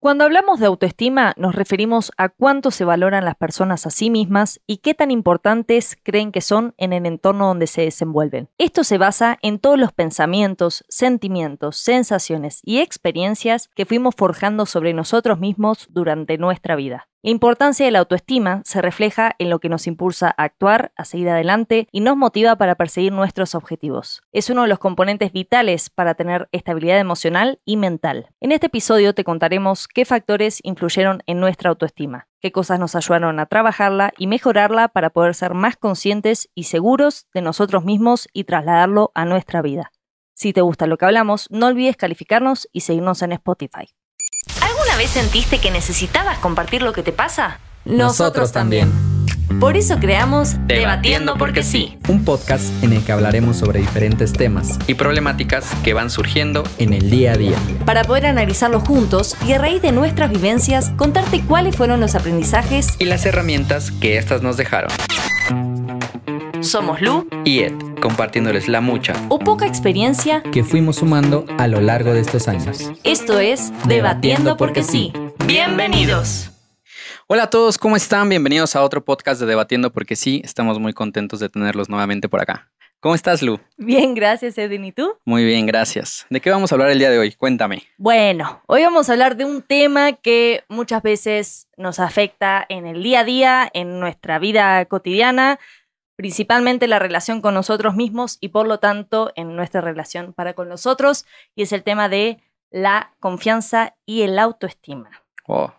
Cuando hablamos de autoestima nos referimos a cuánto se valoran las personas a sí mismas y qué tan importantes creen que son en el entorno donde se desenvuelven. Esto se basa en todos los pensamientos, sentimientos, sensaciones y experiencias que fuimos forjando sobre nosotros mismos durante nuestra vida. La importancia de la autoestima se refleja en lo que nos impulsa a actuar, a seguir adelante y nos motiva para perseguir nuestros objetivos. Es uno de los componentes vitales para tener estabilidad emocional y mental. En este episodio te contaremos qué factores influyeron en nuestra autoestima, qué cosas nos ayudaron a trabajarla y mejorarla para poder ser más conscientes y seguros de nosotros mismos y trasladarlo a nuestra vida. Si te gusta lo que hablamos, no olvides calificarnos y seguirnos en Spotify. ¿Alguna vez sentiste que necesitabas compartir lo que te pasa? Nosotros también. Por eso creamos Debatiendo porque sí. Un podcast en el que hablaremos sobre diferentes temas y problemáticas que van surgiendo en el día a día. Para poder analizarlo juntos y a raíz de nuestras vivencias, contarte cuáles fueron los aprendizajes y las herramientas que éstas nos dejaron. Somos Lu y Ed, compartiéndoles la mucha o poca experiencia que fuimos sumando a lo largo de estos años. Esto es Debatiendo porque sí. Bienvenidos. Hola a todos, ¿cómo están? Bienvenidos a otro podcast de Debatiendo porque sí, estamos muy contentos de tenerlos nuevamente por acá. ¿Cómo estás, Lu? Bien, gracias, Edwin. ¿Y tú? Muy bien, gracias. ¿De qué vamos a hablar el día de hoy? Cuéntame. Bueno, hoy vamos a hablar de un tema que muchas veces nos afecta en el día a día, en nuestra vida cotidiana, principalmente la relación con nosotros mismos y por lo tanto en nuestra relación para con nosotros, y es el tema de la confianza y el autoestima. Oh,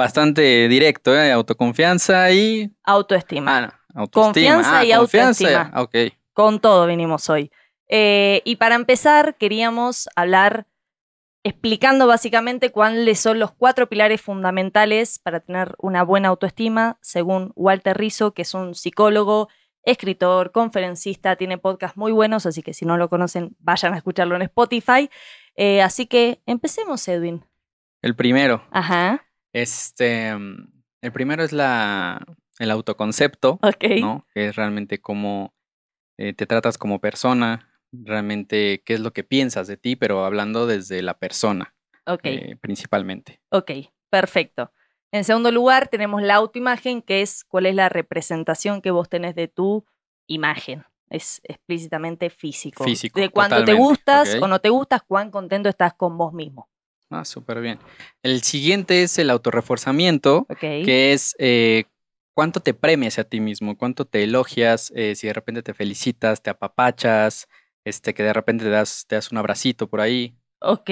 bastante directo, ¿eh? Autoconfianza y... Autoestima. Ah, no. Autoestima. Confianza Ah, y confianza. autoestima. Con todo vinimos hoy. Eh, y para empezar, queríamos hablar explicando básicamente cuáles son los cuatro pilares fundamentales para tener una buena autoestima, según Walter Rizzo, que es un psicólogo, escritor, conferencista, tiene podcasts muy buenos, así que si no lo conocen, vayan a escucharlo en Spotify. Eh, así que empecemos, Edwin. El primero. Ajá, Este, el primero es la, el autoconcepto. ¿no? Que es realmente cómo eh, te tratas como persona, realmente qué es lo que piensas de ti, pero hablando desde la persona, Ok, eh, principalmente. ok, perfecto. En segundo lugar, tenemos la autoimagen, que es cuál es la representación que vos tenés de tu imagen. Es explícitamente físico. Físico, De cuánto te gustas o no te gustas, cuán contento estás con vos mismo. Ah, súper bien. El siguiente es el autorreforzamiento, Ok. que es eh, cuánto te premias a ti mismo, cuánto te elogias, eh, si de repente te felicitas, te apapachas, este, que de repente te das, te das un abracito por ahí, Ok,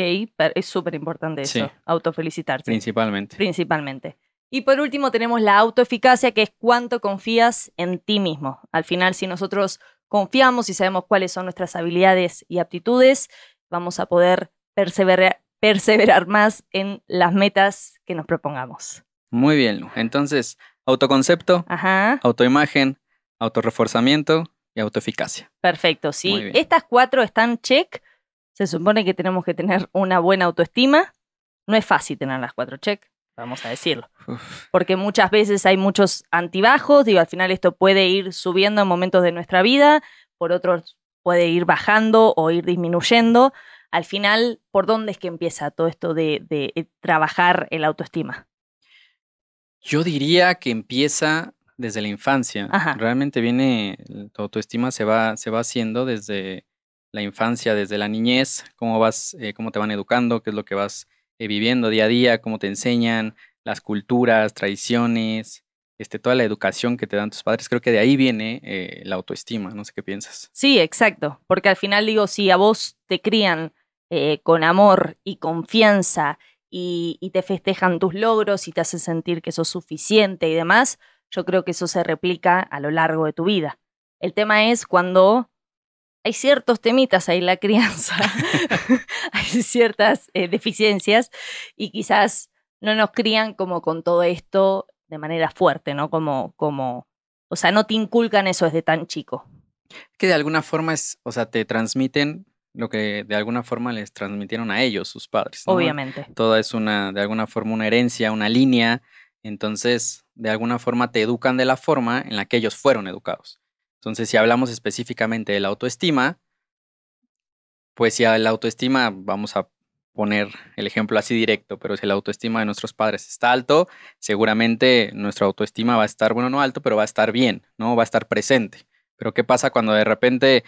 es súper importante eso, Sí. autofelicitarse. principalmente. Principalmente. Y por último tenemos la autoeficacia, que es cuánto confías en ti mismo. Al final, si nosotros confiamos y sabemos cuáles son nuestras habilidades y aptitudes, vamos a poder perseverar, perseverar más en las metas que nos propongamos. Muy bien, Lu. Entonces, autoconcepto, Ajá, autoimagen, autorreforzamiento y autoeficacia. perfecto. Bien. estas cuatro están check, se supone que tenemos que tener una buena autoestima. No es fácil tener las cuatro check, vamos a decirlo. Uf, porque muchas veces hay muchos antibajos, digo, al final esto puede ir subiendo en momentos de nuestra vida, por otros puede ir bajando o ir disminuyendo. Al final, ¿por dónde es que empieza todo esto de, de, eh, trabajar el autoestima? Yo diría que empieza desde la infancia. Ajá. Realmente viene, tu autoestima se va, se va haciendo desde la infancia, desde la niñez, cómo vas, eh, cómo te van educando, qué es lo que vas eh, viviendo día a día, cómo te enseñan, las culturas, tradiciones, este, toda la educación que te dan tus padres. Creo que de ahí viene eh, la autoestima. No sé qué piensas. Sí, exacto, porque al final digo, si a vos te crían eh, con amor y confianza y, y te festejan tus logros y te hacen sentir que sos suficiente y demás, yo creo que eso se replica a lo largo de tu vida. El tema es cuando hay ciertos temitas ahí en la crianza, hay ciertas eh, deficiencias y quizás no nos crían como con todo esto de manera fuerte, ¿no? Como, como, o sea, no te inculcan eso desde tan chico. que de alguna forma es, o sea, te transmiten lo que de alguna forma les transmitieron a ellos, sus padres. ¿no? Obviamente. Todo es una, de alguna forma, una herencia, una línea. Entonces, de alguna forma te educan de la forma en la que ellos fueron educados. Entonces, si hablamos específicamente de la autoestima, pues si a la autoestima vamos a poner el ejemplo así directo, pero si la autoestima de nuestros padres está alto, seguramente nuestra autoestima va a estar, bueno, no alto, pero va a estar bien, ¿no? Va a estar presente. Pero ¿qué pasa cuando de repente,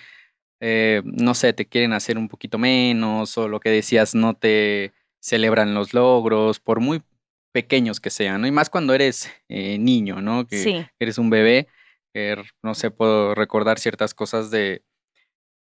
eh, no sé, te quieren hacer un poquito menos o lo que decías, no te celebran los logros, por muy pequeños que sean, ¿no? Y más cuando eres eh, niño, ¿no? Que eres un bebé, no sé, puedo recordar ciertas cosas de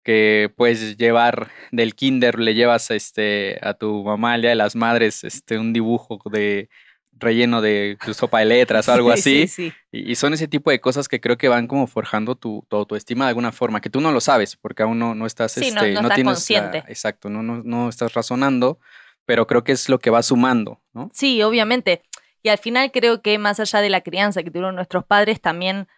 que puedes llevar del kinder, le llevas este, a tu mamá día de las madres este, un dibujo de relleno de sopa de letras o algo así. Y, son ese tipo de cosas que creo que van como forjando tu, tu, autoestima de alguna forma, que tú no lo sabes, porque aún no, no estás, este, no, no, tienes consciente. exacto, no, no, no estás razonando, pero creo que es lo que va sumando, ¿no? Sí, obviamente. Y al final creo que más allá de la crianza que tuvieron nuestros padres, también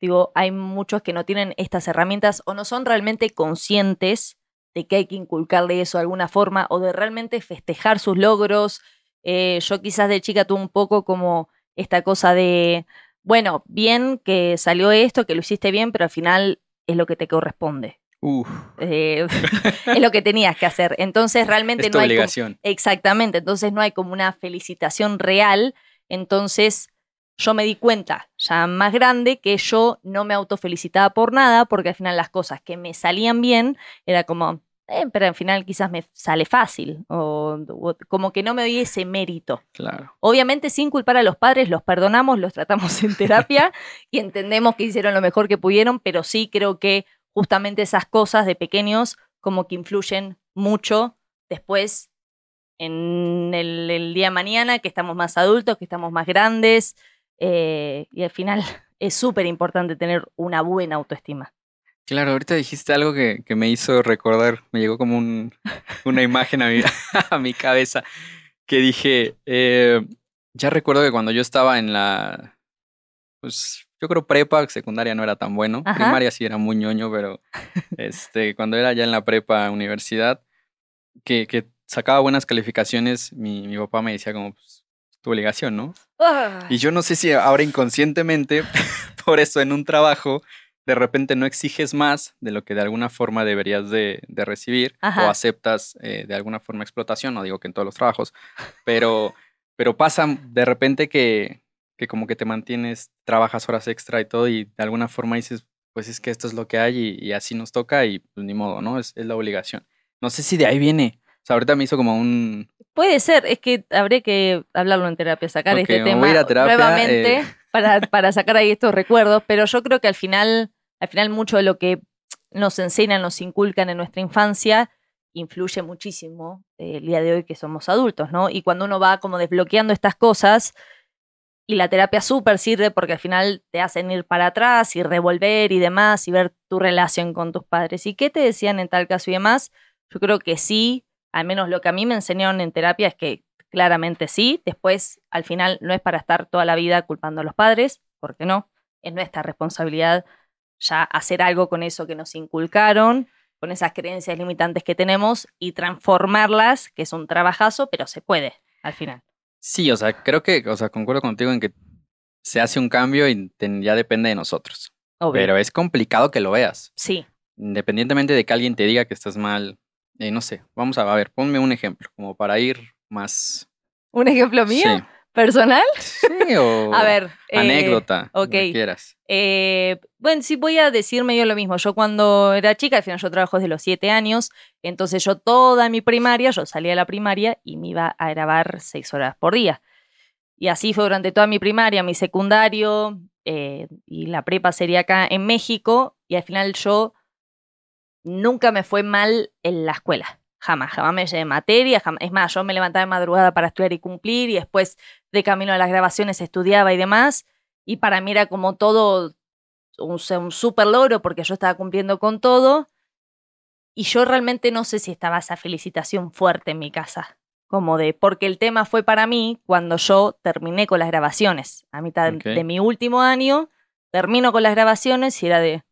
Digo, hay muchos que no tienen estas herramientas o no son realmente conscientes de que hay que inculcarle eso de alguna forma o de realmente festejar sus logros. Eh, yo quizás de chica tuve un poco como esta cosa de, bueno, bien que salió esto, que lo hiciste bien, pero al final es lo que te corresponde. Eh, es lo que tenías que hacer. Entonces realmente no hay... Obligación. exactamente, entonces no hay como una felicitación real. Entonces yo me di cuenta ya más grande que yo no me autofelicitaba por nada, porque al final las cosas que me salían bien era como, eh, pero al final quizás me sale fácil, o, como que no me doy ese mérito. Claro. Obviamente sin culpar a los padres, los perdonamos, los tratamos en terapia y entendemos que hicieron lo mejor que pudieron, pero sí creo que justamente esas cosas de pequeños como que influyen mucho después en el, el día de mañana, que estamos más adultos, que estamos más grandes, eh, y al final es súper importante tener una buena autoestima. Claro, ahorita dijiste algo que, me hizo recordar, me llegó como un, una imagen a mi, a mi, cabeza, que dije, eh, ya recuerdo que cuando yo estaba en la, pues yo creo prepa, secundaria no era tan bueno, primaria sí era muy ñoño, pero este, cuando era ya en la prepa, universidad, que, que sacaba buenas calificaciones, mi, mi papá me decía como, pues, tu obligación, ¿no? Ah. Y yo no sé si ahora inconscientemente, por eso en un trabajo, de repente no exiges más de lo que de alguna forma deberías de, recibir o aceptas eh, de alguna forma explotación, no digo que en todos los trabajos, pero, pero pasa de repente que, que como que te mantienes, trabajas horas extra y todo y de alguna forma dices, pues es que esto es lo que hay y, así nos toca y pues ni modo, ¿no? Es, es la obligación. No sé si de ahí viene. O sea, ahorita me hizo como un, Puede ser, es que habría que hablarlo en terapia, sacar este tema nuevamente eh. para, para sacar ahí estos recuerdos, pero yo creo que al final, al final mucho de lo que nos enseñan, nos inculcan en nuestra infancia, influye muchísimo eh, el día de hoy que somos adultos, ¿no? Y cuando uno va como desbloqueando estas cosas, y la terapia súper sirve porque al final te hacen ir para atrás y revolver y demás y ver tu relación con tus padres. ¿Y qué te decían en tal caso y demás? Yo creo que sí, al menos lo que a mí me enseñaron en terapia es que claramente sí, después al final no es para estar toda la vida culpando a los padres, porque no, es nuestra responsabilidad ya hacer algo con eso que nos inculcaron, con esas creencias limitantes que tenemos y transformarlas, que es un trabajazo, pero se puede al final. Sí, o sea, creo que, o sea, concuerdo contigo en que se hace un cambio y ya depende de nosotros. Pero es complicado que lo veas. Sí. Independientemente de que alguien te diga que estás mal, eh, no sé, vamos a, ver, ponme un ejemplo, como para ir más... ¿Un ejemplo mío? ¿Personal? Sí, o a ver, eh, anécdota, lo que quieras. Eh, bueno, sí voy a decir medio lo mismo. Yo cuando era chica, al final yo trabajo desde los siete años, entonces yo toda mi primaria, yo salía a la primaria y me iba a grabar seis horas por día. Y así fue durante toda mi primaria, mi secundario y la prepa sería acá en México. Y al final yo nunca me fue mal en la escuela. Jamás, jamás me llevé materia. Es más, yo me levantaba de madrugada para estudiar y cumplir y después de camino a las grabaciones estudiaba y demás. Y para mí era como todo un, un súper logro porque yo estaba cumpliendo con todo. Y yo realmente no sé si estaba esa felicitación fuerte en mi casa. Como de, porque el tema fue para mí cuando yo terminé con las grabaciones. A mitad de mi último año, termino con las grabaciones y era de,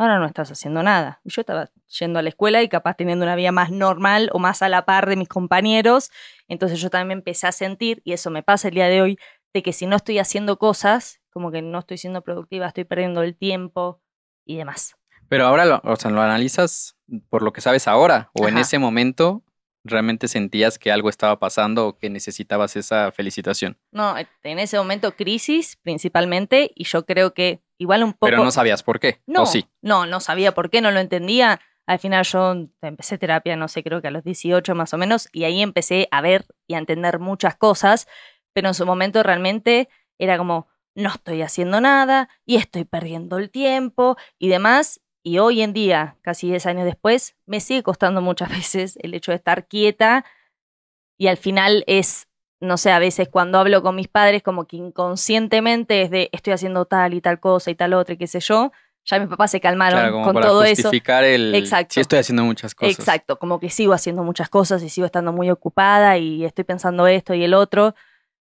ahora no estás haciendo nada. Yo estaba yendo a la escuela y capaz teniendo una vida más normal o más a la par de mis compañeros. Entonces yo también empecé a sentir, y eso me pasa el día de hoy, de que si no estoy haciendo cosas, como que no estoy siendo productiva, estoy perdiendo el tiempo y demás. Pero ahora lo, o sea, lo analizas por lo que sabes ahora o en ese momento realmente sentías que algo estaba pasando o que necesitabas esa felicitación. No, en ese momento crisis principalmente y yo creo que igual un poco... Pero no sabías por qué. No, ¿o sí? no, no sabía por qué, no lo entendía. Al final yo empecé terapia, no sé, creo que a los 18 más o menos, y ahí empecé a ver y a entender muchas cosas, pero en su momento realmente era como, no estoy haciendo nada y estoy perdiendo el tiempo y demás. Y hoy en día, casi 10 años después, me sigue costando muchas veces el hecho de estar quieta y al final es, no sé, a veces cuando hablo con mis padres como que inconscientemente es de estoy haciendo tal y tal cosa y tal otra y qué sé yo, ya mis papás se calmaron Claro, como con para todo eso. justificar el... Exacto. Sí estoy haciendo muchas cosas. Exacto, como que sigo haciendo muchas cosas y sigo estando muy ocupada y estoy pensando esto y el otro.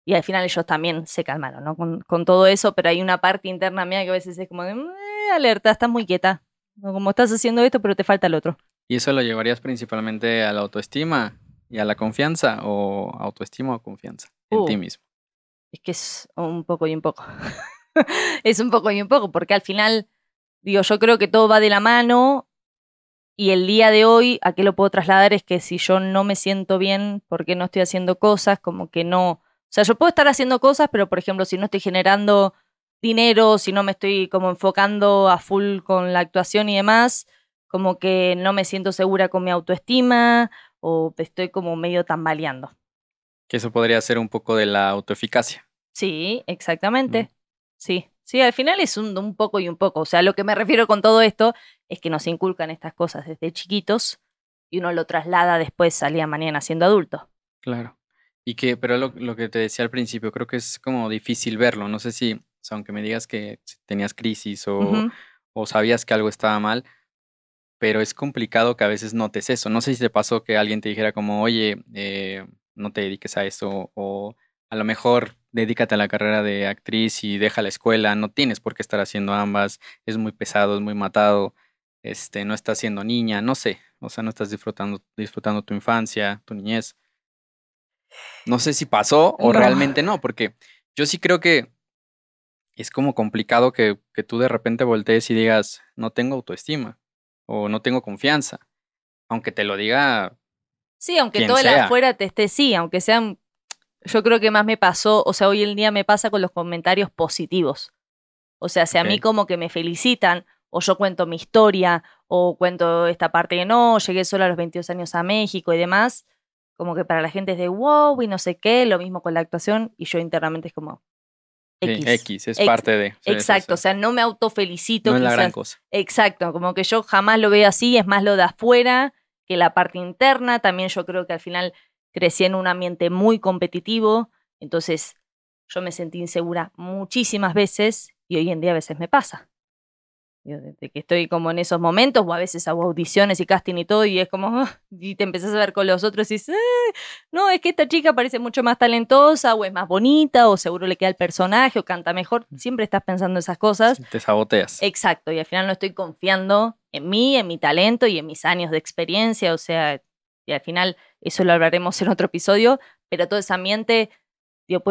Y al final ellos también se calmaron, ¿no? Con, con todo eso, pero hay una parte interna mía que a veces es como de, "Eh, alerta, estás muy quieta. Como estás haciendo esto, pero te falta el otro. ¿Y eso lo llevarías principalmente a la autoestima y a la confianza o autoestima o confianza en ti Uh. mismo? Es que es un poco y un poco. es un poco y un poco, porque al final, digo, yo creo que todo va de la mano y el día de hoy, ¿a qué lo puedo trasladar? Es que si yo no me siento bien porque no estoy haciendo cosas, como que no... O sea, yo puedo estar haciendo cosas, pero por ejemplo, si no estoy generando dinero, si no me estoy como enfocando a full con la actuación y demás, como que no me siento segura con mi autoestima o estoy como medio tambaleando. Que eso podría ser un poco de la autoeficacia. Sí, exactamente. Sí, sí, al final es un, un poco y un poco. O sea, lo que me refiero con todo esto es que nos inculcan estas cosas desde chiquitos y uno lo traslada después al día mañana siendo adulto. Claro. Y que, pero lo, lo que te decía al principio, creo que es como difícil verlo. No sé si, o sea, aunque me digas que tenías crisis o, o sabías que algo estaba mal, pero es complicado que a veces notes eso. No sé si te pasó que alguien te dijera como, oye, eh, no te dediques a eso, o a lo mejor dedícate a la carrera de actriz y deja la escuela, no tienes por qué estar haciendo ambas, es muy pesado, es muy matado, este, no estás siendo niña, no sé, o sea, no estás disfrutando, disfrutando tu infancia, tu niñez. No sé si pasó o No. realmente no, porque yo sí creo que es como complicado que, que tú de repente voltees y digas, no tengo autoestima o no tengo confianza, aunque te lo diga, Sí, aunque Quien todo el afuera te esté, sí, aunque sean. Yo creo que más me pasó, o sea, hoy en día me pasa con los comentarios positivos. O sea, si a mí como que me felicitan, o yo cuento mi historia, o cuento esta parte de no, llegué solo a los 22 años a México y demás, como que para la gente es de wow y no sé qué, lo mismo con la actuación, y yo internamente es como sí, X. Es parte de. sí, Exacto, o sea, no me autofelicito. no es la gran cosa. Exacto, como que yo jamás lo veo así, es más lo de afuera que la parte interna. También yo creo que al final crecí en un ambiente muy competitivo, entonces yo me sentí insegura muchísimas veces y hoy en día a veces me pasa. Desde que estoy como en esos momentos, o a veces hago audiciones y casting y todo, y es como, y te empezás a ver con los otros y dices, "Ay, no, es que esta chica parece mucho más talentosa, o es más bonita, o seguro le queda el personaje, o canta mejor. Siempre estás pensando esas cosas. Te saboteas. Exacto, y al final no estoy confiando en mí, en mi talento y en mis años de experiencia, o sea, y al final eso lo hablaremos en otro episodio, pero todo ese ambiente, digo,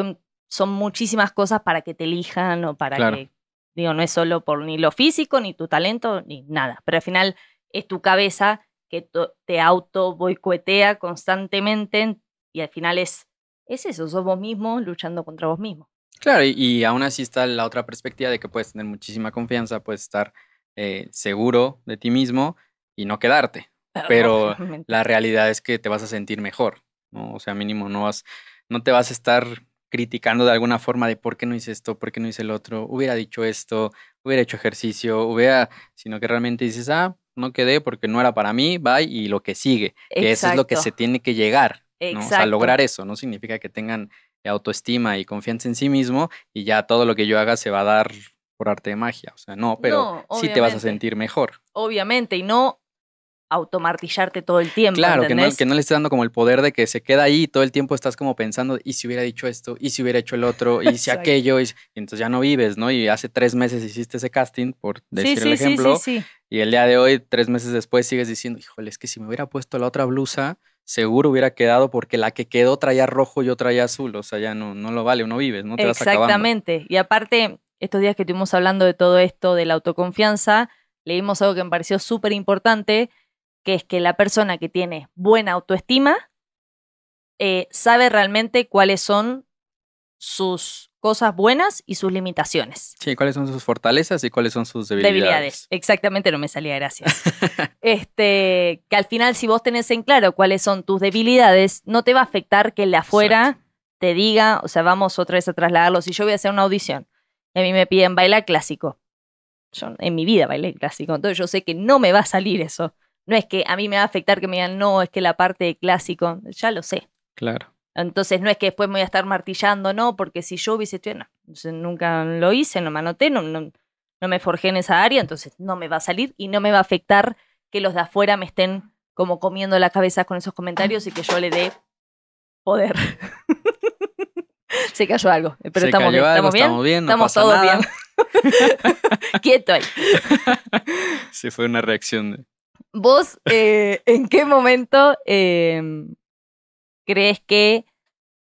son muchísimas cosas para que te elijan o para Claro. que, digo, no es solo por ni lo físico, ni tu talento, ni nada, pero al final es tu cabeza que te auto boicotea constantemente y al final es, es eso, sos vos mismo luchando contra vos mismo. Claro, y, y aún así está la otra perspectiva de que puedes tener muchísima confianza, puedes estar eh, seguro de ti mismo y no quedarte. Pero. La realidad es que te vas a sentir mejor, ¿no? O sea, mínimo no vas, no te vas a estar criticando de alguna forma de por qué no hice esto, por qué no hice el otro, hubiera dicho esto, hubiera hecho ejercicio, hubiera, sino que realmente dices, ah, no quedé porque no era para mí, bye, y lo que sigue, que eso es lo que se Exacto. tiene que llegar, ¿no? O sea, Exacto. lograr eso, no significa que tengan autoestima y confianza en sí mismo y ya todo lo que yo haga se va a dar por arte de magia, o sea, no, pero No, sí te vas a sentir mejor. Obviamente, y no automartillarte todo el tiempo. Claro, que no, que no le estés dando como el poder de que se queda ahí y todo el tiempo estás como pensando, y si hubiera dicho esto, y si hubiera hecho el otro, y si aquello, y, y entonces ya no vives, ¿no? Y hace tres meses hiciste ese casting, por decir sí, sí, el ejemplo, sí, sí. y el día de hoy, tres meses después, sigues diciendo, híjole, es que si me hubiera puesto la otra blusa, seguro hubiera quedado porque la que quedó traía rojo, yo traía azul, o sea, ya no, no lo vale, uno vives, no te vas acabando. Exactamente. Y aparte, estos días que estuvimos hablando de todo esto, de la autoconfianza, leímos algo que me pareció súper importante, que es que la persona que tiene buena autoestima eh, sabe realmente cuáles son sus cosas buenas y sus limitaciones. Sí, cuáles son sus fortalezas y cuáles son sus debilidades. Debilidades, exactamente, no me salía gracias. este, que al final si vos tenés en claro cuáles son tus debilidades, no te va a afectar que el de afuera te diga, o sea, vamos otra vez a trasladarlo, si yo voy a hacer una audición y a mí me piden bailar clásico, yo en mi vida bailé clásico, entonces yo sé que no me va a salir eso. No es que a mí me va a afectar que me digan, no, es que la parte de clásico, ya lo sé. Claro. Entonces no es que después me voy a estar martillando, no, porque si yo hubiese estudiado, no, nunca lo hice, no me anoté, no, no, no me forjé en esa área, entonces no me va a salir y no me va a afectar que los de afuera me estén como comiendo la cabeza con esos comentarios y que yo le dé poder. Se cayó algo, pero Se estamos, cayó bien, algo, estamos bien. estamos bien, no Estamos pasa todos nada. bien. Quieto ahí. Sí, fue una reacción. de- ¿Vos eh, en qué momento eh, crees que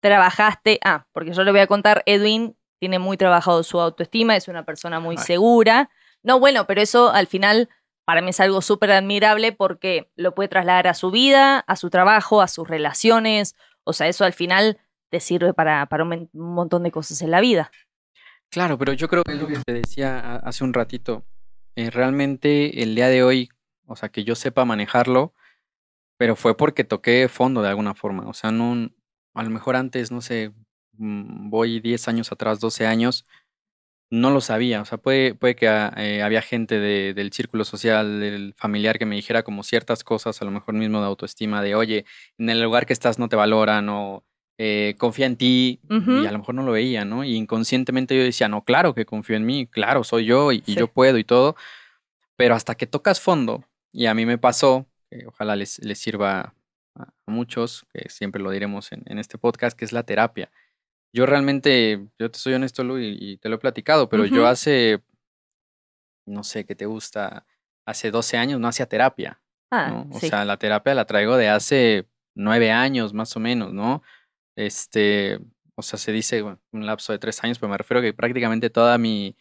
trabajaste? Ah, porque yo le voy a contar, Edwin tiene muy trabajado su autoestima, es una persona muy Ay. segura. No, bueno, pero eso al final para mí es algo súper admirable porque lo puede trasladar a su vida, a su trabajo, a sus relaciones. O sea, eso al final te sirve para, para un, montón de cosas en la vida. Claro, pero yo creo que es lo que te decía hace un ratito. eh, realmente el día de hoy, o sea, que yo sepa manejarlo, pero fue porque toqué fondo de alguna forma. O sea, no, a lo mejor antes, no sé, mm, voy 10 años atrás, 12 años, no lo sabía. O sea, puede, puede que ah, eh, había gente de- del círculo social, del familiar que me dijera como ciertas cosas, a lo mejor mismo de autoestima, de oye, en el lugar que estás no te valoran o eh, confía en ti, Ujú. y a lo mejor no lo veía, ¿no? Y inconscientemente yo decía, no, claro que confío en mí, claro, soy yo y, y Sí. yo puedo y todo, pero hasta que tocas fondo, y a mí me pasó, que ojalá les, les sirva a, muchos, que siempre lo diremos en, en este podcast, que es la terapia. Yo realmente, yo te soy honesto, Lu, y, y te lo he platicado, pero yo hace, no sé, ¿qué te gusta? Hace 12 años no hacía terapia. Ah, ¿no? O sí. sea, la terapia la traigo de hace nueve años más o menos, ¿no? Este, o sea, se dice bueno, un lapso de tres años, pero me refiero a que prácticamente toda mi,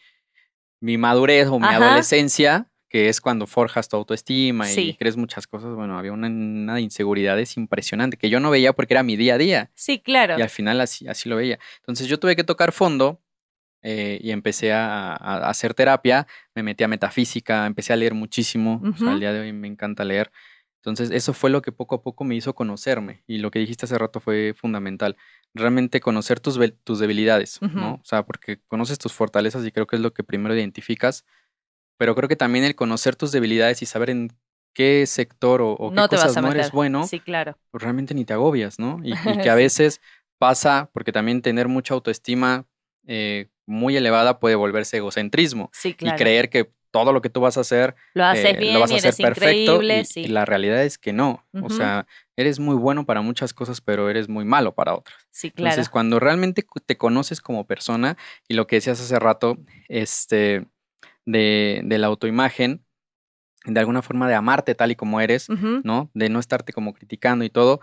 mi madurez o mi Ajá. adolescencia, que es cuando forjas tu autoestima y Sí. crees muchas cosas, bueno, había una, una inseguridad es impresionante que yo no veía porque era mi día a día sí, claro. y al final así, así lo veía. Entonces yo tuve que tocar fondo eh, y empecé a, hacer terapia, me metí a metafísica, empecé a leer muchísimo, o sea, al día de hoy me encanta leer. Entonces eso fue lo que poco a poco me hizo conocerme y lo que dijiste hace rato fue fundamental. Realmente conocer tus, tus debilidades, ¿no? O sea, porque conoces tus fortalezas y creo que es lo que primero identificas, pero creo que también el conocer tus debilidades y saber en qué sector o, o qué no cosas no eres bueno, Sí, claro. pues realmente ni te agobias, ¿no? Y, y que a veces pasa, porque también tener mucha autoestima eh, muy elevada puede volverse egocentrismo Sí, claro. y creer que todo lo que tú vas a hacer Lo haces eh, bien lo vas a hacer perfecto increíble. y, sí. y la realidad es que no. O sea, eres muy bueno para muchas cosas, pero eres muy malo para otras. sí, claro. Entonces, cuando realmente te conoces como persona y lo que decías hace rato, este, de, de la autoimagen, de alguna forma de amarte tal y como eres. ¿no? De no estarte como criticando y todo,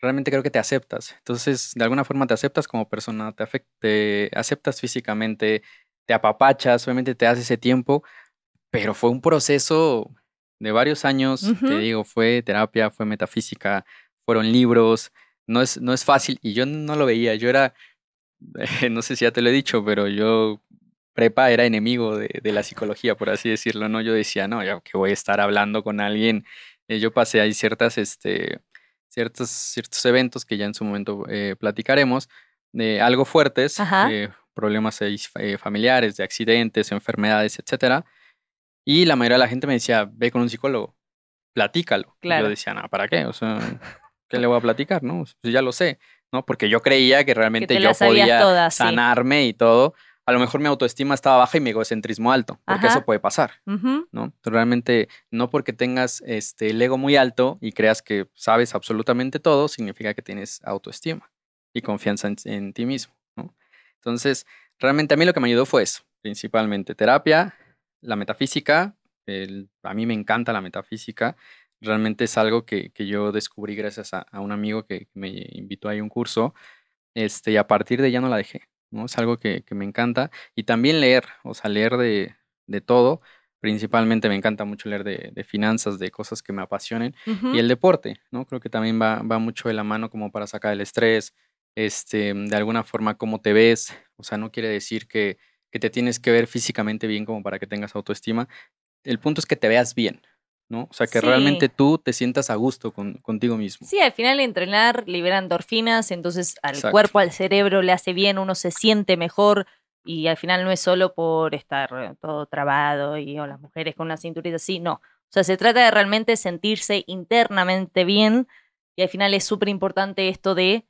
realmente creo que te aceptas. Entonces, de alguna forma te aceptas como persona, te, aceptas físicamente, te apapachas, obviamente te das ese tiempo, pero fue un proceso de varios años, Ujú. te digo, fue terapia, fue metafísica, fueron libros, no es, no es fácil y yo no lo veía, yo era, no sé si ya te lo he dicho, pero yo prepa era enemigo de, de la psicología, por así decirlo, ¿no? Yo decía, no, ya que voy a estar hablando con alguien. Eh, yo pasé ahí ciertas, este, ciertos, ciertos eventos que ya en su momento eh, platicaremos, de algo fuertes, eh, problemas familiares, de accidentes, enfermedades, etcétera. Y la mayoría de la gente me decía, ve con un psicólogo, platícalo. Y Claro. Yo decía, no, ¿para qué? O sea, ¿qué le voy a platicar? No, pues ya lo sé, ¿no? Porque yo creía que realmente te yo podía sí. sanarme y todo. A lo mejor mi autoestima estaba baja y mi egocentrismo alto, porque Ajá. eso puede pasar, Ujú. ¿no? Tú Realmente no porque tengas este, el ego muy alto y creas que sabes absolutamente todo, significa que tienes autoestima y confianza en, en ti mismo, ¿no? Entonces, realmente a mí lo que me ayudó fue eso, principalmente terapia, la metafísica, el- a mí me encanta la metafísica, realmente es algo que, que yo descubrí gracias a, a un amigo que me invitó ahí a un curso, este, y a partir de ya no la dejé, ¿no? Es algo que, que me encanta. Y también leer, o sea, leer de, de todo, principalmente me encanta mucho leer de, de finanzas, de cosas que me apasionen. Y el deporte, ¿no? Creo que también va, va mucho de la mano como para sacar el estrés, este, de alguna forma cómo te ves, o sea, no quiere decir que, que te tienes que ver físicamente bien como para que tengas autoestima. El punto es que te veas bien, ¿no? O sea, que Sí. realmente tú te sientas a gusto con, contigo mismo. Sí, al final entrenar libera endorfinas, entonces al Exacto. cuerpo, al cerebro le hace bien, uno se siente mejor y al final no es solo por estar todo trabado y o las mujeres con una cinturita así, no. O sea, se trata de realmente sentirse internamente bien y al final es súper importante esto de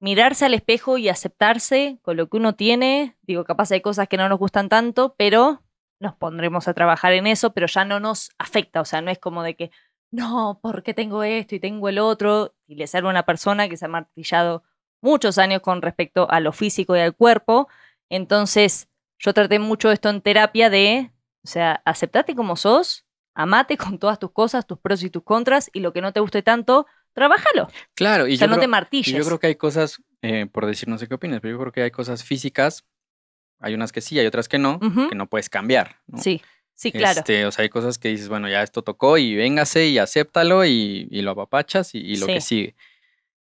mirarse al espejo y aceptarse con lo que uno tiene. Digo, capaz hay cosas que no nos gustan tanto, pero nos pondremos a trabajar en eso, pero ya no nos afecta, o sea, no es como de que no, porque tengo esto y tengo el otro, y le a una persona que se ha martillado muchos años con respecto a lo físico y al cuerpo. Entonces, yo traté mucho esto en terapia de, o sea, aceptate como sos, amate con todas tus cosas, tus pros y tus contras, y lo que no te guste tanto, trabájalo. Claro, y o sea, yo no creo- te Y martilles. yo creo que hay cosas, eh, por decir, no sé qué opinas, pero yo creo que hay cosas físicas, hay unas que sí, hay otras que no, Ujú. que no puedes cambiar, ¿no? Sí, sí, claro. Este, o sea, hay cosas que dices, bueno, ya esto tocó y véngase y acéptalo y, y lo apapachas y, y lo que Sí. sigue.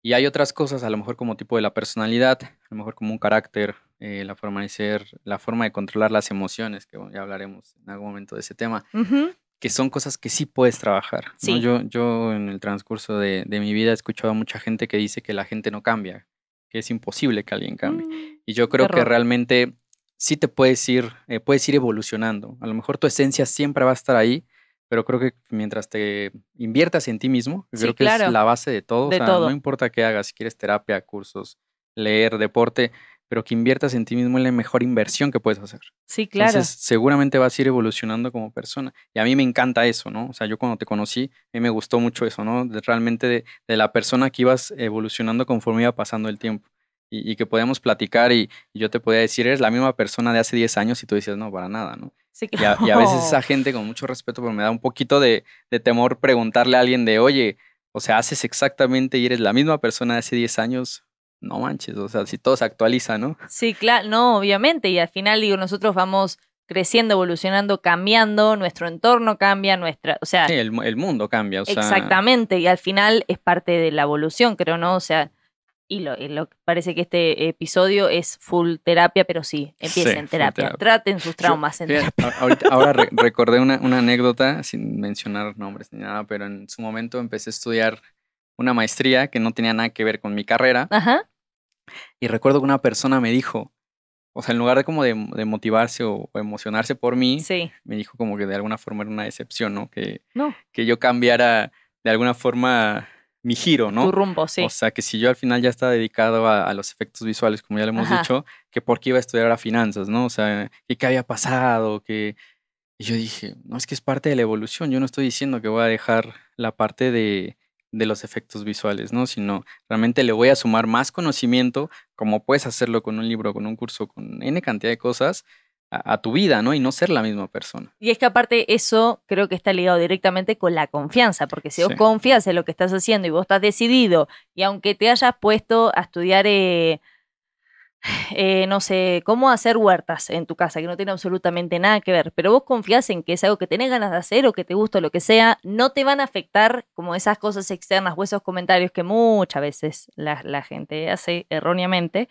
Y hay otras cosas, a lo mejor como tipo de la personalidad, a lo mejor como un carácter, eh, la forma de ser, la forma de controlar las emociones, que bueno, ya hablaremos en algún momento de ese tema, Ujú. que son cosas que sí puedes trabajar. ¿no? Sí. Yo, yo en el transcurso de, de mi vida he escuchado a mucha gente que dice que la gente no cambia, que es imposible que alguien cambie. Mm, Y yo creo que realmente sí te puedes ir, eh, puedes ir evolucionando. A lo mejor tu esencia siempre va a estar ahí, pero creo que mientras te inviertas en ti mismo, Sí, creo que claro. es la base de todo. De o sea, todo. no importa qué hagas, si quieres terapia, cursos, leer, deporte, pero que inviertas en ti mismo es la mejor inversión que puedes hacer. Sí, claro. Entonces, seguramente vas a ir evolucionando como persona. Y a mí me encanta eso, ¿no? O sea, yo cuando te conocí, a mí me gustó mucho eso, ¿no? De realmente de, de la persona que ibas evolucionando conforme iba pasando el tiempo. Y, y que podíamos platicar y, y yo te podía decir, eres la misma persona de hace 10 años y tú decías, no, para nada, ¿no? sí, Y a, y a veces claro. esa gente, con mucho respeto, pero me da un poquito de, de temor preguntarle a alguien de, oye, o sea, haces exactamente y eres la misma persona de hace 10 años, no manches, o sea, si todo se actualiza, ¿no? Sí, claro, no, obviamente. Y al final, digo, nosotros vamos creciendo, evolucionando, cambiando, nuestro entorno cambia, nuestra, o sea, Sí, el, el mundo cambia, o sea, exactamente. Y al final es parte de la evolución, creo, ¿no? O sea, y lo, y lo parece que este episodio es full terapia, pero sí, empiecen Sí, terapia. terapia. Traten sus traumas en Fíjate, terapia. ahorita- ahora re- recordé una, una anécdota, sin mencionar nombres ni nada, pero en su momento empecé a estudiar una maestría que no tenía nada que ver con mi carrera. Ajá. Y recuerdo que una persona me dijo, o sea, en lugar de como de, de motivarse o, o emocionarse por mí, Sí. me dijo como que de alguna forma era una decepción, ¿no? Que, No, que yo cambiara de alguna forma mi giro, ¿no? tu rumbo, sí. O sea, que si yo al final ya estaba dedicado a, a los efectos visuales, como ya le hemos Ajá. dicho, que por qué iba a estudiar a finanzas, ¿no? O sea, que qué había pasado, que... Y yo dije, no, es que es parte de la evolución. Yo no estoy diciendo que voy a dejar la parte de, de los efectos visuales, ¿no? Sino realmente le voy a sumar más conocimiento, como puedes hacerlo con un libro, con un curso, con N cantidad de cosas, a, a tu vida, ¿no? Y no ser la misma persona. Y es que aparte eso creo que está ligado directamente con la confianza, porque si vos Sí. confías en lo que estás haciendo y vos estás decidido, y aunque te hayas puesto a estudiar, eh, eh, no sé, cómo hacer huertas en tu casa, que no tiene absolutamente nada que ver, pero vos confías en que es algo que tenés ganas de hacer o que te gusta o lo que sea, no te van a afectar como esas cosas externas o esos comentarios que muchas veces la, la gente hace erróneamente.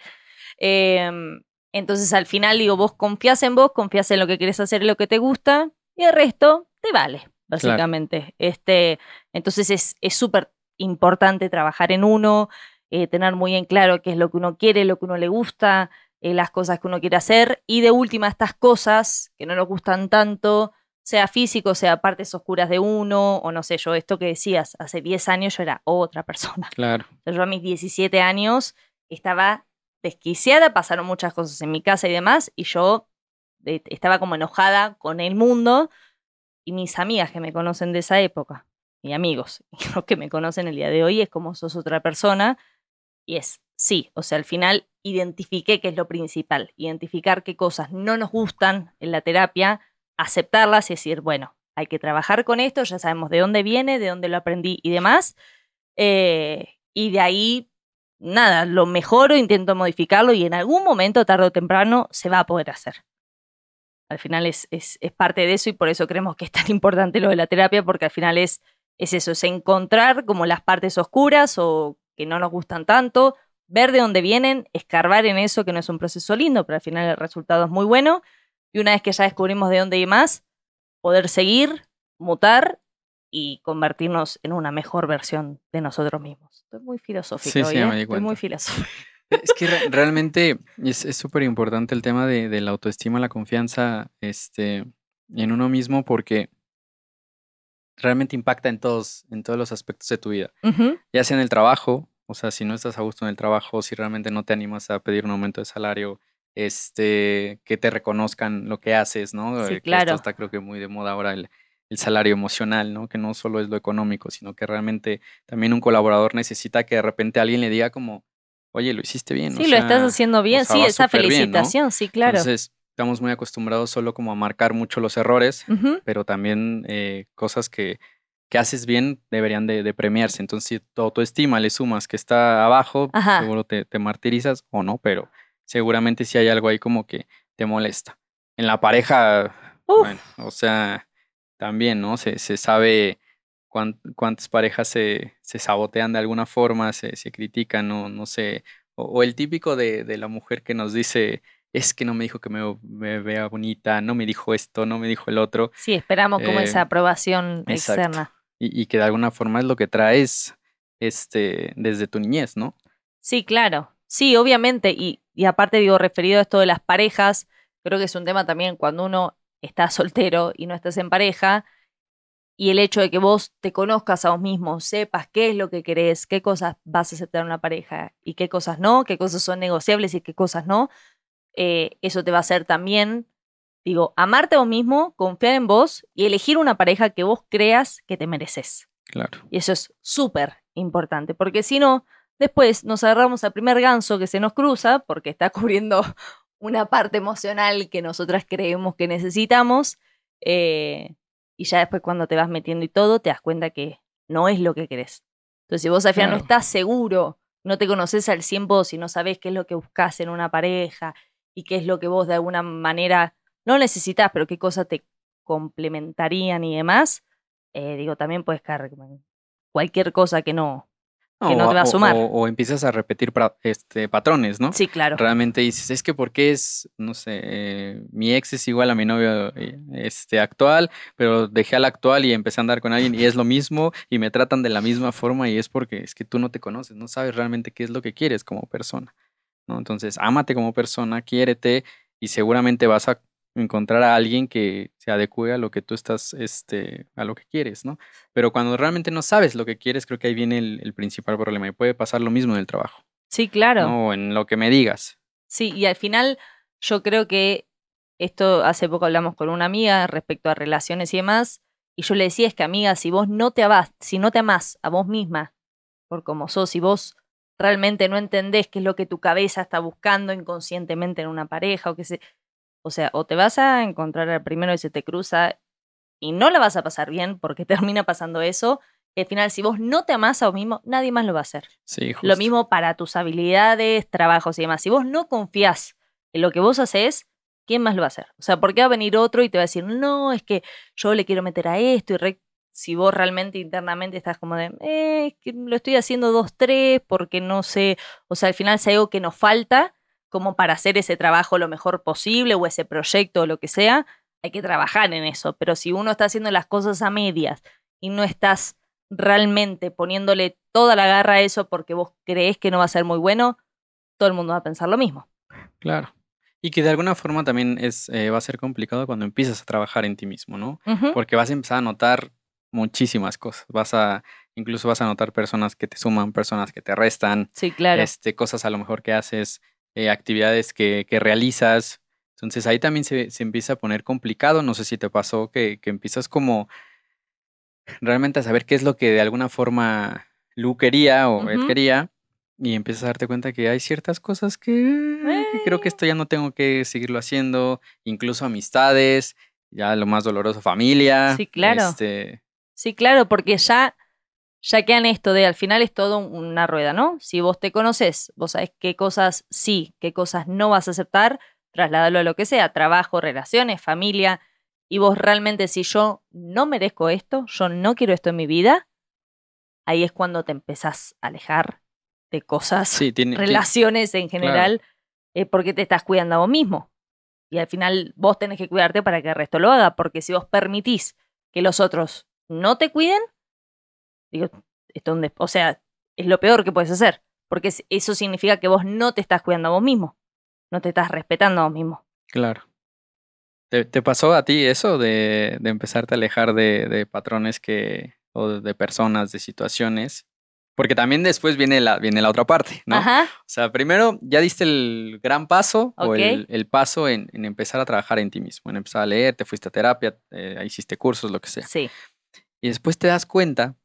Em, entonces al final digo, vos confías en vos, confías en lo que querés hacer y lo que te gusta, y el resto te vale, básicamente. Este, entonces es es súper importante trabajar en uno, eh, tener muy en claro qué es lo que uno quiere, lo que uno le gusta, eh, las cosas que uno quiere hacer, y de última estas cosas que no nos gustan tanto, sea físico, sea partes oscuras de uno, o no sé, yo esto que decías, hace 10 años yo era otra persona. Claro. Yo a mis 17 años estaba desquiciada, pasaron muchas cosas en mi casa y demás, y yo eh, estaba como enojada con el mundo y mis amigas que me conocen de esa época, y amigos, los que me conocen el día de hoy, es como sos otra persona, y es, sí, o sea, al final identifiqué qué es lo principal, identificar qué cosas no nos gustan en la terapia, aceptarlas y decir, bueno, hay que trabajar con esto, ya sabemos de dónde viene, de dónde lo aprendí y demás, eh, y de ahí, nada, lo mejoro, intento modificarlo y en algún momento, tarde o temprano, se va a poder hacer. al final es, es, parte de eso y por eso creemos que es tan importante lo de la terapia, porque al final es, es eso, es encontrar como las partes oscuras o que no nos gustan tanto, ver de dónde vienen, escarbar en eso, que no es un proceso lindo, pero al final el resultado es muy bueno. Y una vez que ya descubrimos de dónde hay más, poder seguir, mutar y convertirnos en una mejor versión de nosotros mismos. Estoy muy filosófico. Sí, sí, hoy, me ¿eh? di Estoy muy filosófico. Es que re- realmente es súper importante el tema de, de la autoestima, la confianza este, en uno mismo, porque realmente impacta en todos, en todos los aspectos de tu vida. Ya sea en el trabajo, o sea, si no estás a gusto en el trabajo, si realmente no te animas a pedir un aumento de salario, este, que te reconozcan lo que haces, ¿no? Sí, Eh, claro. esto está creo que muy de moda ahora el, el salario emocional, ¿no? Que no solo es lo económico, sino que realmente también un colaborador necesita que de repente alguien le diga como, oye, lo hiciste bien. o Sí, lo estás haciendo bien, sea, sí, esa súper bien, ¿no? felicitación, sí, claro. Entonces, estamos muy acostumbrados solo como a marcar mucho los errores, pero también eh, cosas que, que haces bien deberían de, de premiarse. Entonces, si tu autoestima le sumas que está abajo, Ajá. seguro te, te martirizas o no, pero seguramente si hay algo ahí como que te molesta. En la pareja, Uf. bueno, o sea, también, ¿no? Se, se sabe cuán- cuántas parejas se, se sabotean de alguna forma, se, se critican, no, no sé. O, o el típico de, de la mujer que nos dice, es que no me dijo que me, me vea bonita, no me dijo esto, no me dijo el otro. Sí, esperamos como Eh, esa aprobación exacto. externa. y, y que de alguna forma es lo que traes este, desde tu niñez, ¿no? Sí, claro. Sí, obviamente. Y, y aparte, digo, referido a esto de las parejas, creo que es un tema también cuando uno está soltero y no estás en pareja, y el hecho de que vos te conozcas a vos mismo, sepas qué es lo que querés, qué cosas vas a aceptar en una pareja y qué cosas no, qué cosas son negociables y qué cosas no, eh, eso te va a hacer también, digo, amarte a vos mismo, confiar en vos y elegir una pareja que vos creas que te mereces. Claro. Y eso es súper importante, porque si no, después nos agarramos al primer ganso que se nos cruza, porque está cubriendo una parte emocional que nosotras creemos que necesitamos, eh, y ya después cuando te vas metiendo y todo, te das cuenta que no es lo que querés. Entonces, si vos al final no estás seguro, no te conoces al 100 vos y no sabés qué es lo que buscas en una pareja y qué es lo que vos de alguna manera no necesitas, pero qué cosas te complementarían y demás, eh, digo, también puedes en cualquier cosa que no. Que no o, te va a sumar. O, o empiezas a repetir pra- este, patrones, ¿no? Sí, claro. Realmente dices, es que porque es, no sé, eh, mi ex es igual a mi novio eh, este, actual, pero dejé al actual y empecé a andar con alguien y es lo mismo y me tratan de la misma forma y es porque es que tú no te conoces, no sabes realmente qué es lo que quieres como persona, ¿no? Entonces, ámate como persona, quiérete y seguramente vas a encontrar a alguien que se adecue a lo que tú estás, este, a lo que quieres, ¿no? Pero cuando realmente no sabes lo que quieres, creo que ahí viene el, el principal problema y puede pasar lo mismo en el trabajo, Sí, claro. ¿no? O en lo que me digas. Sí, y al final yo creo que esto hace poco hablamos con una amiga respecto a relaciones y demás, y yo le decía es que amiga, si vos no te amás, si no te amás a vos misma por como sos, si vos realmente no entendés qué es lo que tu cabeza está buscando inconscientemente en una pareja o que se o sea, o te vas a encontrar al primero y se te cruza y no la vas a pasar bien porque termina pasando eso, y al final si vos no te amás a vos mismo, nadie más lo va a hacer. Sí, Lo mismo para tus habilidades, trabajos y demás. Si vos no confías en lo que vos haces, ¿quién más lo va a hacer? O sea, ¿por qué va a venir otro y te va a decir, no, es que yo le quiero meter a esto y re- si vos realmente internamente estás como de, eh, es que lo estoy haciendo dos, tres, porque no sé, o sea, al final si hay algo que nos falta como para hacer ese trabajo lo mejor posible o ese proyecto o lo que sea, hay que trabajar en eso. Pero si uno está haciendo las cosas a medias y no estás realmente poniéndole toda la garra a eso porque vos crees que no va a ser muy bueno, todo el mundo va a pensar lo mismo. Claro. Y que de alguna forma también es, eh, va a ser complicado cuando empiezas a trabajar en ti mismo, ¿no? Porque vas a empezar a notar muchísimas cosas. Vas a, incluso vas a notar personas que te suman, personas que te restan, Sí, claro. este, cosas a lo mejor que haces, eh, actividades que, que realizas. Entonces ahí también se, se empieza a poner complicado. No sé si te pasó que, que empiezas como realmente a saber qué es lo que de alguna forma Lu quería o Ed Ujú. quería. Y empiezas a darte cuenta que hay ciertas cosas que, que creo que Eh. esto ya no tengo que seguirlo haciendo. Incluso amistades, ya lo más doloroso, familia. Sí, claro. Este, Sí, claro, porque ya, ya quedan esto de al final es todo un- una rueda, ¿no? Si vos te conoces, vos sabés qué cosas sí, qué cosas no vas a aceptar, trasladalo a lo que sea, trabajo, relaciones, familia, y vos realmente si yo no merezco esto, yo no quiero esto en mi vida, ahí es cuando te empezás a alejar de cosas, Sí, tiene, tiene- relaciones en general, eh, porque te estás cuidando a vos mismo. Y al final vos tenés que cuidarte para que el resto lo haga, porque si vos permitís que los otros no te cuiden, digo, esto des- o sea, es lo peor que puedes hacer, porque es- eso significa que vos no te estás cuidando a vos mismo, no te estás respetando a vos mismo. Claro. ¿Te, te pasó a ti eso de, de empezarte a alejar de, de patrones que, o de personas, de situaciones? Porque también después viene la, viene la otra parte, ¿no? Ajá, O sea, primero ya diste el gran paso o el, el paso en, en empezar a trabajar en ti mismo, en empezar a leer, te fuiste a terapia, eh, hiciste cursos, lo que sea. sí, Y después te das cuenta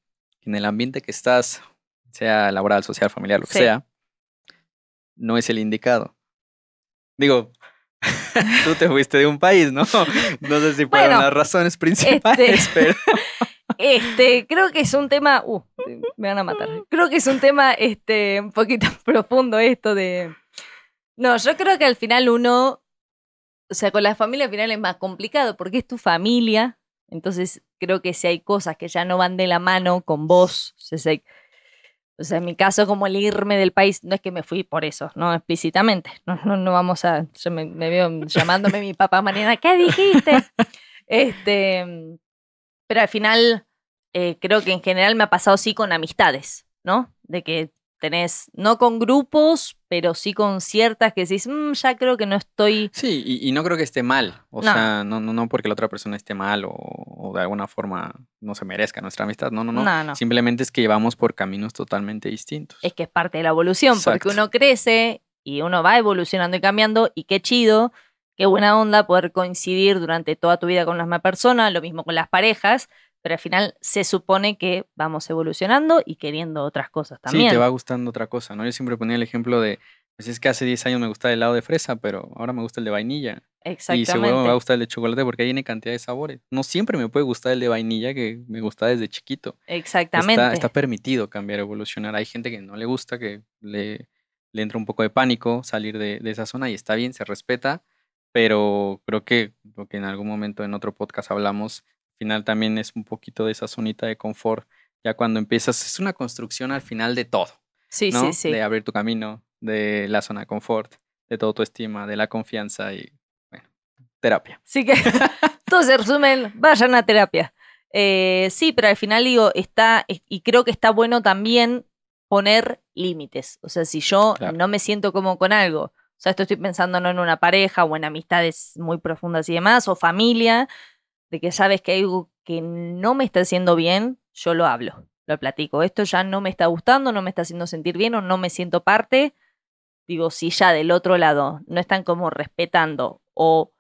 en el ambiente que estás, sea laboral, social, familiar, lo que Sí. sea, no es el indicado. Digo, tú te fuiste de un país, ¿no? No sé si fueron Bueno, las razones principales, pero Este, creo que es un tema. Uh, me van a matar. Creo que es un tema este, un poquito profundo esto de. No, yo creo que al final uno. O sea, con la familia al final es más complicado porque es tu familia. Entonces, creo que si hay cosas que ya no van de la mano con vos. O sea, en mi caso, como el irme del país, no es que me fui por eso, no explícitamente. No, no, vamos a. Yo me, me veo llamándome mi papá mañana. ¿Qué dijiste? Este. Pero al final, eh, creo que en general me ha pasado sí con amistades, ¿no? De que tenés, no con grupos, pero sí con ciertas que decís, "Mm, ya creo que no estoy. sí, y, y no creo que esté mal. O No. sea, no, no, no porque la otra persona esté mal o, o de alguna forma no se merezca nuestra amistad. No, no, no. No. Simplemente es que llevamos por caminos totalmente distintos. Es que es parte de la evolución, porque Exacto. uno crece y uno va evolucionando y cambiando, y qué chido, qué buena onda poder coincidir durante toda tu vida con la misma persona, lo mismo con las parejas, pero al final se supone que vamos evolucionando y queriendo otras cosas también. Sí, te va gustando otra cosa, ¿no? Yo siempre ponía el ejemplo de, pues es que hace 10 años me gustaba el helado de fresa, pero ahora me gusta el de vainilla. Y Exactamente. seguro me va a gustar el de chocolate porque ahí tiene cantidad de sabores. No siempre me puede gustar el de vainilla que me gusta desde chiquito. Exactamente. Está, está permitido cambiar, evolucionar. Hay gente que no le gusta, que le, le entra un poco de pánico salir de, de esa zona y está bien, se respeta, pero creo que lo que en algún momento en otro podcast hablamos, final también es un poquito de esa zonita de confort. Ya cuando empiezas, es una construcción al final de todo. sí, ¿no? sí, sí. De abrir tu camino, de la zona de confort, de tu autoestima, de la confianza y, bueno, terapia. Así que todo se resumen, vayan a terapia. Eh, sí, pero al final digo, está, es- y creo que está bueno también poner límites. O sea, si yo Claro. no me siento como con algo, o sea, esto estoy pensando no en una pareja o en amistades muy profundas y demás, o familia, de que sabes que hay algo que no me está haciendo bien, yo lo hablo, lo platico. Esto ya no me está gustando, no me está haciendo sentir bien o no me siento parte. Digo, si ya del otro lado no están como respetando o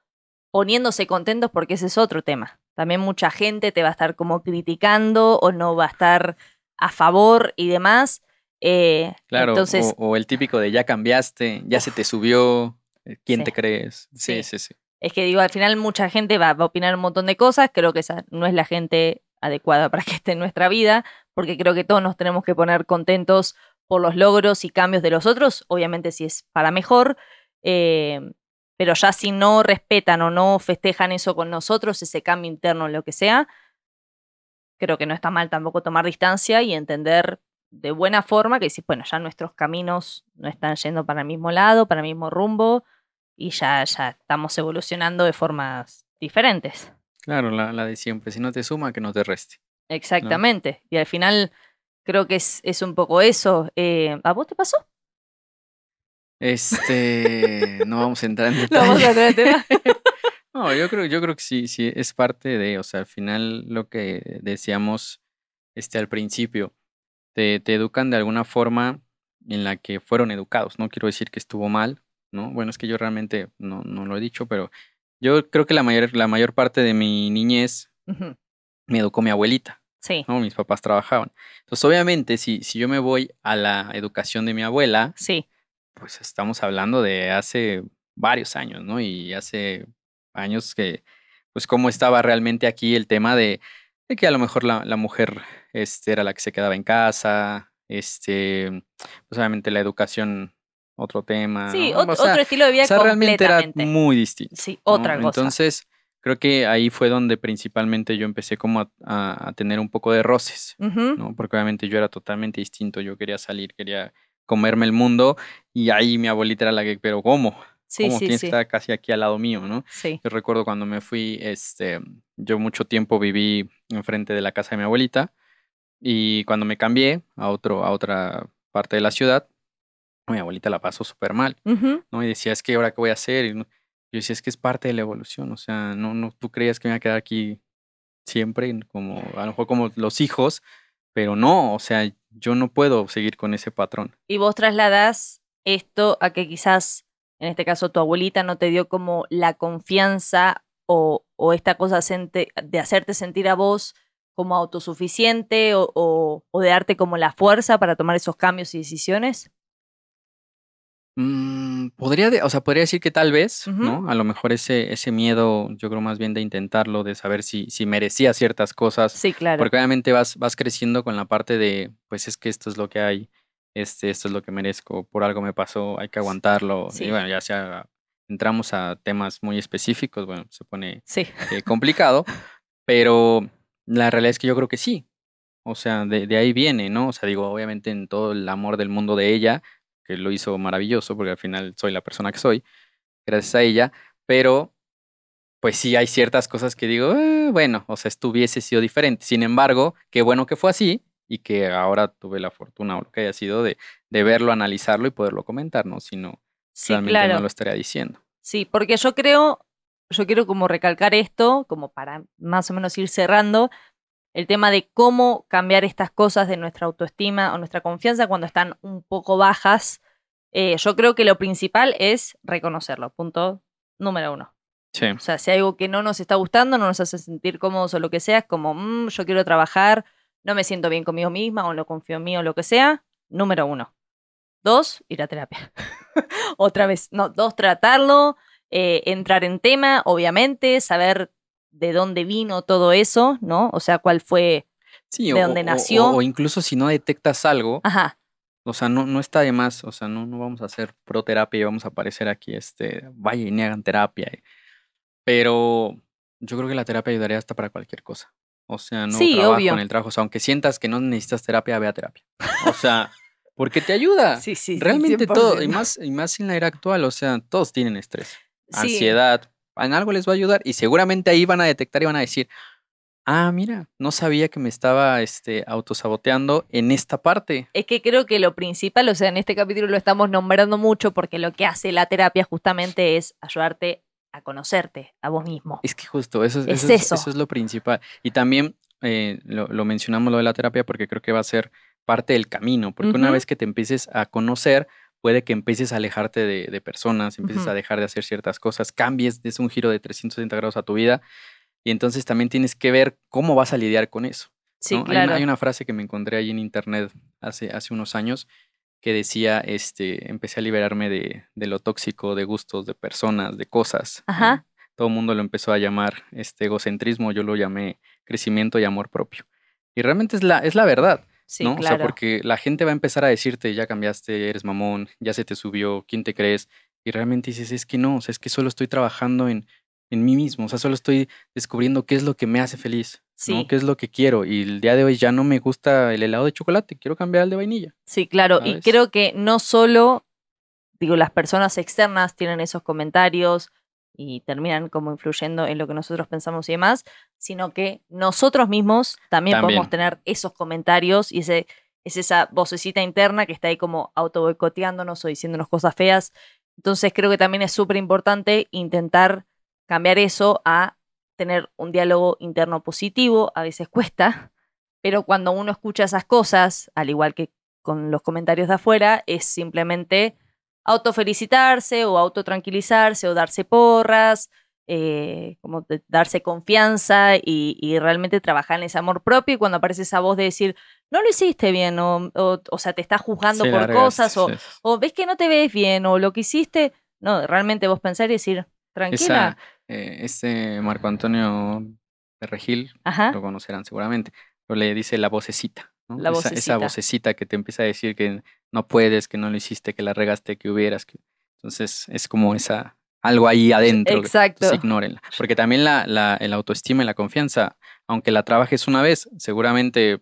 poniéndose contentos porque ese es otro tema. También mucha gente te va a estar como criticando o no va a estar a favor y demás. Eh, Claro, entonces, o, o el típico de ya cambiaste, ya se te subió, eh, ¿quién Sí. te crees? Sí, Sí. sí, sí. Es que digo, al final mucha gente va, a opinar un montón de cosas. Creo que esa no es la gente adecuada para que esté en nuestra vida, porque creo que todos nos tenemos que poner contentos por los logros y cambios de los otros, obviamente si es para mejor. eh, pero ya si no respetan o no festejan eso con nosotros, ese cambio interno, lo que sea, creo que no está mal tampoco tomar distancia y entender de buena forma que si, bueno, ya nuestros caminos no están yendo para el mismo lado, para el mismo rumbo, y ya, ya estamos evolucionando de formas diferentes. Claro, la, la de siempre. Si no te suma, que no te reste. Exactamente. Y al final creo que es, es un poco eso. Eh, ¿A vos te pasó? Este, no vamos a entrar en No vamos a detalle. entrar en tema. No, yo creo, yo creo que sí, sí, es parte de, o sea, al final lo que decíamos este, al principio, te, te educan de alguna forma en la que fueron educados. No quiero decir que estuvo mal, ¿no? Bueno, es que yo realmente no, no lo he dicho, pero yo creo que la mayor, la mayor parte de mi niñez me educó mi abuelita, Sí, ¿no? Mis papás trabajaban. Entonces, obviamente, si, si yo me voy a la educación de mi abuela, sí, pues estamos hablando de hace varios años, ¿no? Y hace años que, pues, cómo estaba realmente aquí el tema de, de que a lo mejor la, la mujer este, era la que se quedaba en casa, este, pues obviamente la educación otro tema. Sí, ¿no? O sea, otro estilo de vida o sea, realmente era completamente. muy distinto. Sí, ¿no? otra cosa. Entonces, creo que ahí fue donde principalmente yo empecé como a, a- a tener un poco de roces, Ujú, ¿no? Porque obviamente yo era totalmente distinto, yo quería salir, quería comerme el mundo y ahí mi abuelita era la que, pero ¿cómo? Sí, ¿Cómo sí, tienes sí. que estar casi aquí al lado mío, no? Sí. Yo recuerdo cuando me fui, este, yo mucho tiempo viví enfrente de la casa de mi abuelita y cuando me cambié a otro, a otra parte de la ciudad, mi abuelita la pasó súper mal, ¿no? Y decía, es que ahora qué voy a hacer, y yo decía, es que es parte de la evolución, o sea, no, no, tú creías que me iba a quedar aquí siempre, como, a lo mejor como los hijos, pero no, o sea, yo no puedo seguir con ese patrón. Y vos trasladas esto a que quizás, en este caso, tu abuelita no te dio como la confianza o, o esta cosa de hacerte sentir a vos como autosuficiente o, o- o de darte como la fuerza para tomar esos cambios y decisiones. Mm, podría, de- o sea, podría decir que tal vez, Ujú. ¿no? A lo mejor ese, ese miedo, yo creo más bien de intentarlo, de saber si, si merecía ciertas cosas, Sí, claro. porque obviamente vas, vas creciendo con la parte de, pues es que esto es lo que hay, este, esto es lo que merezco, por algo me pasó, hay que aguantarlo, Sí. y bueno, ya sea, entramos a temas muy específicos, bueno, se pone Sí. eh, complicado, pero la realidad es que yo creo que sí. O sea, de, de ahí viene, ¿no? O sea, digo, obviamente en todo el amor del mundo de ella, que lo hizo maravilloso, porque al final soy la persona que soy, gracias a ella, pero pues sí hay ciertas cosas que digo, "Eh, bueno, o sea, esto hubiese sido diferente. Sin embargo, qué bueno que fue así y que ahora tuve la fortuna o lo que haya sido de, de verlo, analizarlo y poderlo comentar, ¿no? Si no, Sí, realmente claro. no lo estaría diciendo. Sí, porque yo creo, yo quiero como recalcar esto, como para más o menos ir cerrando, el tema de cómo cambiar estas cosas de nuestra autoestima o nuestra confianza cuando están un poco bajas. Eh, yo creo que lo principal es reconocerlo, punto número uno. Sí, O sea, si hay algo que no nos está gustando, no nos hace sentir cómodos o lo que sea, es como, "Mm, yo quiero trabajar, no me siento bien conmigo misma o no confío en mí o lo que sea, número uno. Dos, ir a terapia. Otra vez, no, dos, tratarlo, eh, entrar en tema, obviamente, saber de dónde vino todo eso, ¿no? O sea, cuál fue, sí, de o- dónde nació. o- o incluso si no detectas algo, ajá, O sea, no, no está de más, o sea, no, no vamos a hacer pro terapia y vamos a aparecer aquí, este, vaya y hagan terapia. eh. Pero yo creo que la terapia ayudaría hasta para cualquier cosa. O sea, no Sí, trabajo obvio. en el trabajo. O sea, aunque sientas que no necesitas terapia, ve a terapia. O sea, porque te ayuda. sí, sí, sí, Realmente todo, y 100%. más, y más en la era actual, o sea, todos tienen estrés, Sí, ansiedad, en algo les va a ayudar y seguramente ahí van a detectar y van a decir, ah, mira, no sabía que me estaba este, autosaboteando en esta parte. Es que creo que lo principal, o sea, en este capítulo lo estamos nombrando mucho porque lo que hace la terapia justamente es ayudarte a conocerte a vos mismo. Es que justo, eso es, Es eso es- eso. eso es lo principal. Y también eh, lo, lo mencionamos lo de la terapia porque creo que va a ser parte del camino, porque una vez que te empieces a conocer, puede que empieces a alejarte de, de personas, empieces a dejar de hacer ciertas cosas, cambies, des un giro de 360 grados a tu vida y entonces también tienes que ver cómo vas a lidiar con eso. Sí, ¿no? Hay una- claro. Hay, una, frase que me encontré ahí en internet hace, hace unos años que decía, este, empecé a liberarme de, de lo tóxico, de gustos, de personas, de cosas. ¿no? Ajá. Todo el mundo lo empezó a llamar este egocentrismo, yo lo llamé crecimiento y amor propio. Y realmente es la, es la verdad, Sí, ¿no? O claro. sea, porque la gente va a empezar a decirte, ya cambiaste, eres mamón, ya se te subió, ¿quién te crees? Y realmente dices, es que no, o sea, es que solo estoy trabajando en, en mí mismo, o sea, solo estoy descubriendo qué es lo que me hace feliz, Sí. ¿no? ¿Qué es lo que quiero? Y el día de hoy ya no me gusta el helado de chocolate, quiero cambiar al de vainilla. Sí, claro. Y creo que no solo, digo, las personas externas tienen esos comentarios y terminan como influyendo en lo que nosotros pensamos y demás, sino que nosotros mismos también, podemos tener esos comentarios y ese, es esa vocecita interna que está ahí como auto boicoteándonos o diciéndonos cosas feas. Entonces creo que también es súper importante intentar cambiar eso a tener un diálogo interno positivo. A veces cuesta, pero cuando uno escucha esas cosas, al igual que con los comentarios de afuera, es simplemente autofelicitarse o autotranquilizarse o darse porras, eh, como de- darse confianza y, y realmente trabajar en ese amor propio. Y cuando aparece esa voz de decir, no lo hiciste bien, o, o, o sea, te estás juzgando por cosas, o, sí. o ves que no te ves bien, o lo que hiciste, no, realmente vos pensar y decir, tranquila. Esa, eh, este Marco Antonio de Regil, Ajá. lo conocerán seguramente, pero le dice la vocecita, ¿no? La esa, esa vocecita. vocecita que te empieza a decir que no puedes, que no lo hiciste, que la regaste, que hubieras. que- Entonces es como esa algo ahí adentro. Exacto. Entonces, ignórenla. Porque también la, la, el autoestima y la confianza, aunque la trabajes una vez, seguramente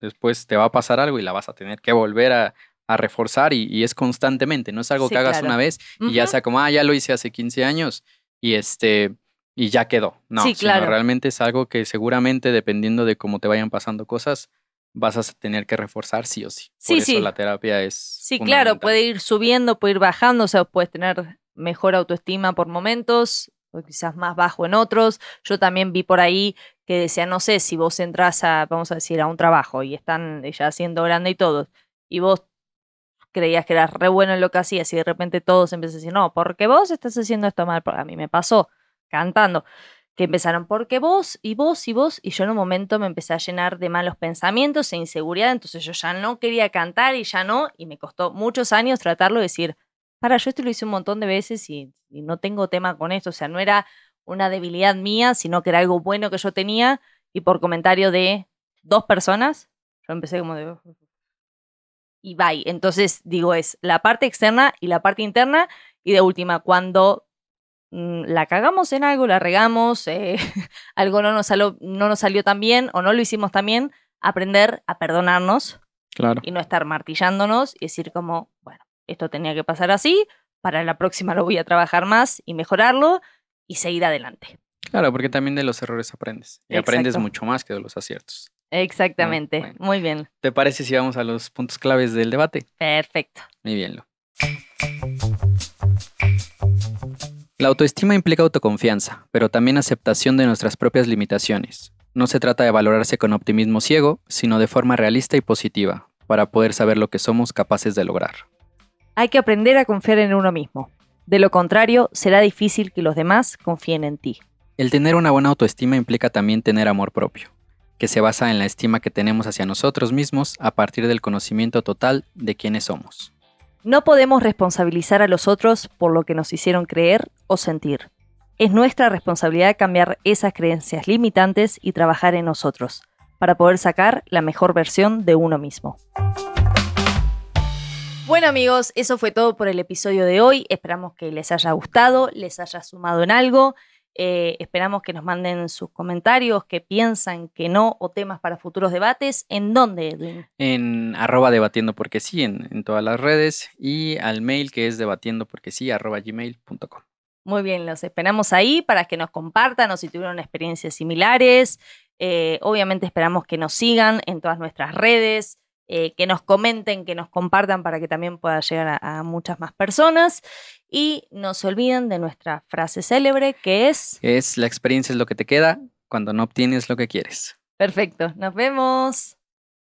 después te va a pasar algo y la vas a tener que volver a, a reforzar y, y es constantemente, no es algo Sí, que hagas claro. una vez y ya sea como, ah, ya lo hice hace 15 años y este y ya quedó. No, Sí, sino realmente es algo que seguramente dependiendo de cómo te vayan pasando cosas, vas a tener que reforzar sí o sí. Sí, Por eso sí. la terapia es Sí, claro, puede ir subiendo, puede ir bajando, o sea, puedes tener mejor autoestima por momentos, o quizás más bajo en otros. Yo también vi por ahí que decía, no sé, si vos entras a, vamos a decir, a un trabajo y están ya siendo grande y todo, y vos creías que eras re bueno en lo que hacías y de repente todos empiezan a decir, no, porque vos estás haciendo esto mal, a mí me pasó cantando, que empezaron, porque vos y vos y vos, y yo en un momento me empecé a llenar de malos pensamientos e inseguridad, entonces yo ya no quería cantar y ya no, y me costó muchos años tratarlo y decir, para, yo esto lo hice un montón de veces y, y no tengo tema con esto, o sea, no era una debilidad mía, sino que era algo bueno que yo tenía, y por comentario de dos personas, yo empecé como de... Y bye. Entonces, digo, es la parte externa y la parte interna, y de última, cuando mm, la cagamos en algo, la regamos, eh, algo no nos, salió, no nos salió tan bien o no lo hicimos tan bien, aprender a perdonarnos Claro. y no estar martillándonos y decir como, bueno, esto tenía que pasar así, para la próxima lo voy a trabajar más y mejorarlo y seguir adelante. Claro, porque también de los errores aprendes. Y aprendes mucho más que de los aciertos. Exactamente, bueno. muy bien, ¿Te parece si vamos a los puntos claves del debate? perfecto. Muy bien. La autoestima implica autoconfianza, pero también aceptación de nuestras propias limitaciones. No se trata de valorarse con optimismo ciego, sino de forma realista y positiva, para poder saber lo que somos capaces de lograr. Hay que aprender a confiar en uno mismo. De lo contrario, será difícil que los demás confíen en ti. El tener una buena autoestima implica también tener amor propio, que se basa en la estima que tenemos hacia nosotros mismos a partir del conocimiento total de quiénes somos. No podemos responsabilizar a los otros por lo que nos hicieron creer o sentir. Es nuestra responsabilidad cambiar esas creencias limitantes y trabajar en nosotros, para poder sacar la mejor versión de uno mismo. Bueno amigos, eso fue todo por el episodio de hoy. Esperamos que les haya gustado, les haya sumado en algo. Eh, esperamos que nos manden sus comentarios, que piensan que no o temas para futuros debates. ¿En dónde, Edwin? En arroba debatiendo porque sí, en, en todas las redes, y al mail que es debatiendo porque sí, arroba gmail.com. Muy bien, los esperamos ahí para que nos compartan o si tuvieron experiencias similares. Eh, obviamente esperamos que nos sigan en todas nuestras redes, eh, que nos comenten, que nos compartan para que también pueda llegar a, a muchas más personas. Y no se olviden de nuestra frase célebre que es... Es la experiencia es lo que te queda cuando no obtienes lo que quieres. Perfecto, nos vemos.